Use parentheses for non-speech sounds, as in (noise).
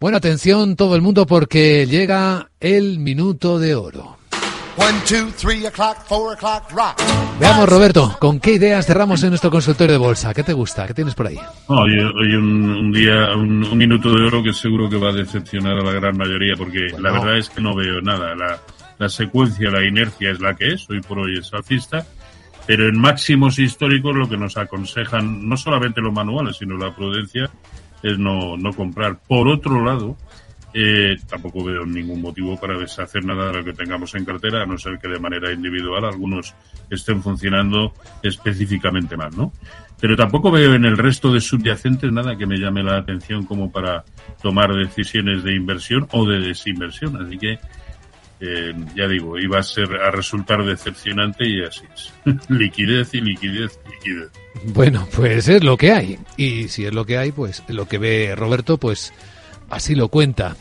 Bueno, atención todo el mundo porque llega el minuto de oro. Veamos, Roberto, ¿con qué ideas cerramos en nuestro consultorio de bolsa? ¿Qué te gusta? ¿Qué tienes por ahí? Hoy, un, día, un, minuto de oro que seguro que va a decepcionar a la gran mayoría, porque la verdad es que no veo nada. La, la secuencia, la inercia es la que es, hoy por hoy es alcista, pero en máximos históricos lo que nos aconsejan, no solamente los manuales, sino la prudencia, es no, no comprar. Por otro lado, eh, tampoco veo ningún motivo para deshacer nada de lo que tengamos en cartera, a no ser que de manera individual algunos estén funcionando específicamente mal, ¿no? Pero tampoco veo en el resto de subyacentes nada que me llame la atención como para tomar decisiones de inversión o de desinversión. Así que, ya digo, iba a ser a resultar decepcionante y así es. (laughs) liquidez y liquidez, liquidez. Bueno, pues es lo que hay. Y si es lo que hay, pues lo que ve Roberto, pues así lo cuenta.